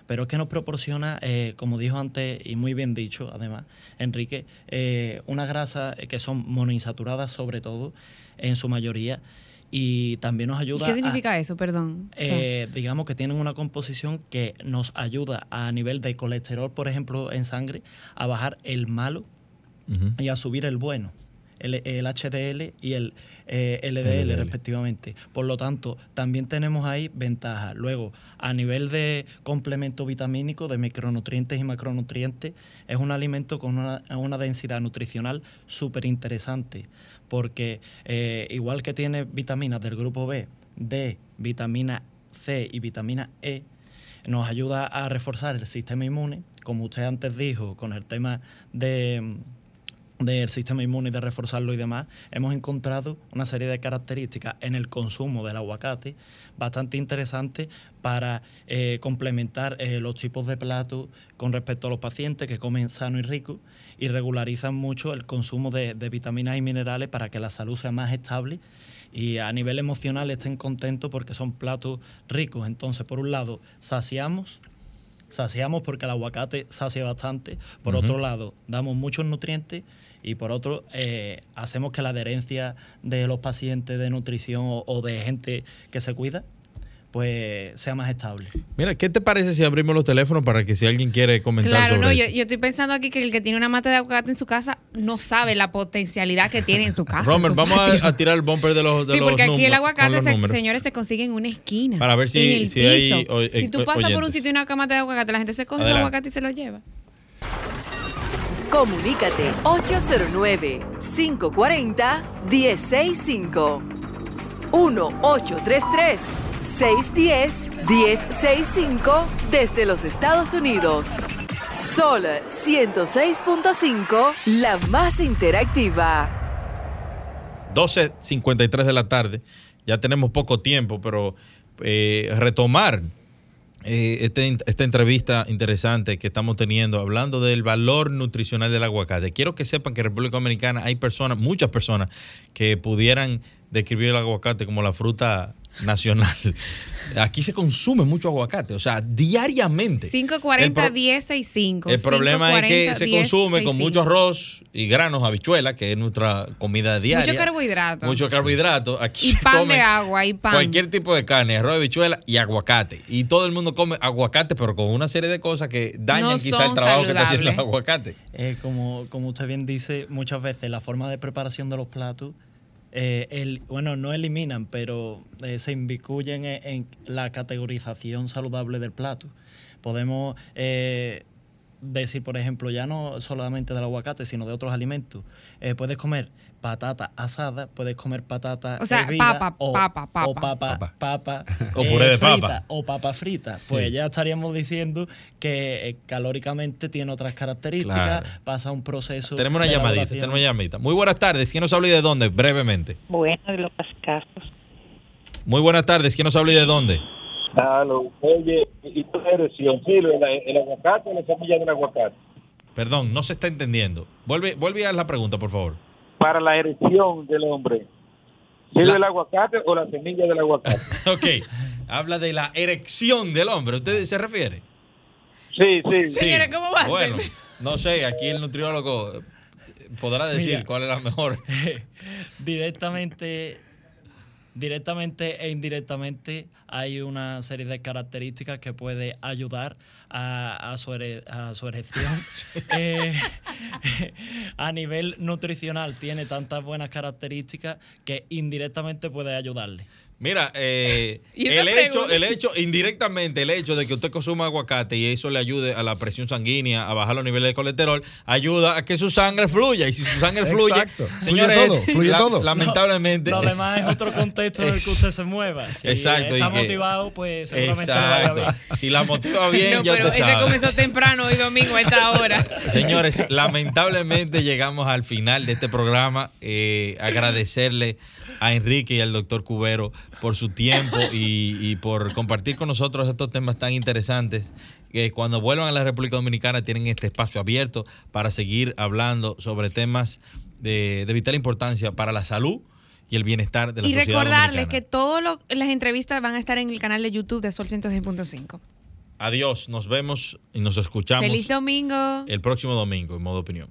pero es que nos proporciona, eh, como dijo antes y muy bien dicho además, Enrique, eh, una grasa que son monoinsaturadas sobre todo, en su mayoría, y también nos ayuda. ¿Qué significa eso, perdón? Eh, digamos que tienen una composición que nos ayuda a nivel de colesterol, por ejemplo, en sangre, a bajar el malo y a subir el bueno el, HDL y el eh, LDL, respectivamente. Por lo tanto, también tenemos ahí ventajas. Luego, a nivel de complemento vitamínico, de micronutrientes y macronutrientes, es un alimento con una, densidad nutricional súper interesante, porque eh, igual que tiene vitaminas del grupo B, D, vitamina C y vitamina E, nos ayuda a reforzar el sistema inmune, como usted antes dijo, con el tema de del sistema inmune y de reforzarlo y demás, hemos encontrado una serie de características en el consumo del aguacate bastante interesantes para eh, complementar eh, los tipos de platos con respecto a los pacientes que comen sano y rico y regularizan mucho el consumo de, de vitaminas y minerales para que la salud sea más estable y a nivel emocional estén contentos porque son platos ricos. Entonces, por un lado, saciamos saciamos porque el aguacate sacia bastante. Por otro lado, damos muchos nutrientes y por otro, eh, hacemos que la adherencia de los pacientes de nutrición o, o de gente que se cuida pues sea más estable. Mira, ¿qué te parece si abrimos los teléfonos para que si alguien quiere comentar Claro, sobre no, eso? yo, yo estoy pensando aquí que el que tiene una mata de aguacate en su casa no sabe la potencialidad que tiene en su casa. Su vamos a, a tirar el bumper de los de Sí, los porque aquí el aguacate, se- señores, se consigue en una esquina. Para ver si- en el si hay o- si tú eh, pasas por un sitio y una camata de aguacate, la gente se coge Adelante. su aguacate y se lo lleva. Comunícate 809-540-1065. 1-833-610-1065 desde los Estados Unidos. Sol 106.5, la más interactiva. 12.53 de la tarde. Ya tenemos poco tiempo, pero eh, retomar eh, este- esta entrevista interesante que estamos teniendo, hablando del valor nutricional del aguacate. Quiero que sepan que en República Dominicana hay personas, muchas personas, que pudieran describir el aguacate como la fruta nacional. Aquí se consume mucho aguacate, o sea, diariamente. El 540 pro- 1065. el problema es que 540, se consume con 1065. mucho arroz y granos, habichuela, que es nuestra comida diaria. Mucho carbohidrato. Mucho carbohidrato. Aquí Y se pan come de agua y pan. Cualquier tipo de carne, arroz, habichuela y aguacate. Y todo el mundo come aguacate, pero con una serie de cosas que dañan No quizá el trabajo que está haciendo el aguacate. Eh, como, como usted bien dice, muchas veces la forma de preparación de los platos, eh, el, bueno, no eliminan, pero eh, se invicuyen en, la categorización saludable del plato. Podemos eh, decir, por ejemplo, ya no solamente del aguacate, sino de otros alimentos. Eh, puedes comer patata asada, puedes comer patata O sea, hervida, papa, o, papa, papa. o papa, Papa. papa, O puré de frita, papa. o papa frita. Pues Sí. ya estaríamos diciendo que eh, calóricamente tiene otras características, Claro. pasa un proceso. Tenemos una llamadita, tenemos una llamadita. Muy buenas tardes. ¿Quién nos habla y de dónde? Brevemente. Bueno, de los cascos. Muy buenas tardes. ¿Quién nos habla y de dónde? Claro, oye, ¿y tu erección sirve el, el aguacate o la semilla del aguacate? Perdón, no se está entendiendo. Vuelve, vuelve a la pregunta, por favor. Para la erección del hombre, ¿sirve La- el aguacate o la semilla del aguacate? ok. Habla de la erección del hombre. ¿Usted se refiere? Sí, sí. Sí. Señores, ¿cómo va? Bueno, no sé, aquí el nutriólogo podrá decir Mira. cuál es la mejor. directamente, directamente e indirectamente hay una serie de características que puede ayudar a, a su, ere- a su erección. Eh, a nivel nutricional tiene tantas buenas características que indirectamente puede ayudarle. Mira, eh, ¿Y esa el hecho, el hecho, indirectamente, el hecho de que usted consuma aguacate y eso le ayude a la presión sanguínea, a bajar los niveles de colesterol, ayuda a que su sangre fluya. Y si su sangre fluye, Exacto. Fluye señores, todo, fluye todo. lamentablemente. Lo demás es otro contexto en el que usted se mueva. Si Exacto, está que- motivado, pues seguramente le vaya bien. Si la motiva bien, No, ya pero usted ese sabe. comenzó temprano hoy domingo a esta hora. Señores, lamentablemente llegamos al final de este programa. Eh, agradecerle a Enrique y al doctor Cubero por su tiempo y, y por compartir con nosotros estos temas tan interesantes. Que cuando vuelvan a la República Dominicana tienen este espacio abierto para seguir hablando sobre temas de, de vital importancia para la salud y el bienestar de la Y sociedad recordarles que todas las entrevistas van a estar en el canal de YouTube de Sol 106.5. Adiós, nos vemos y nos escuchamos Feliz domingo. el próximo domingo en modo opinión.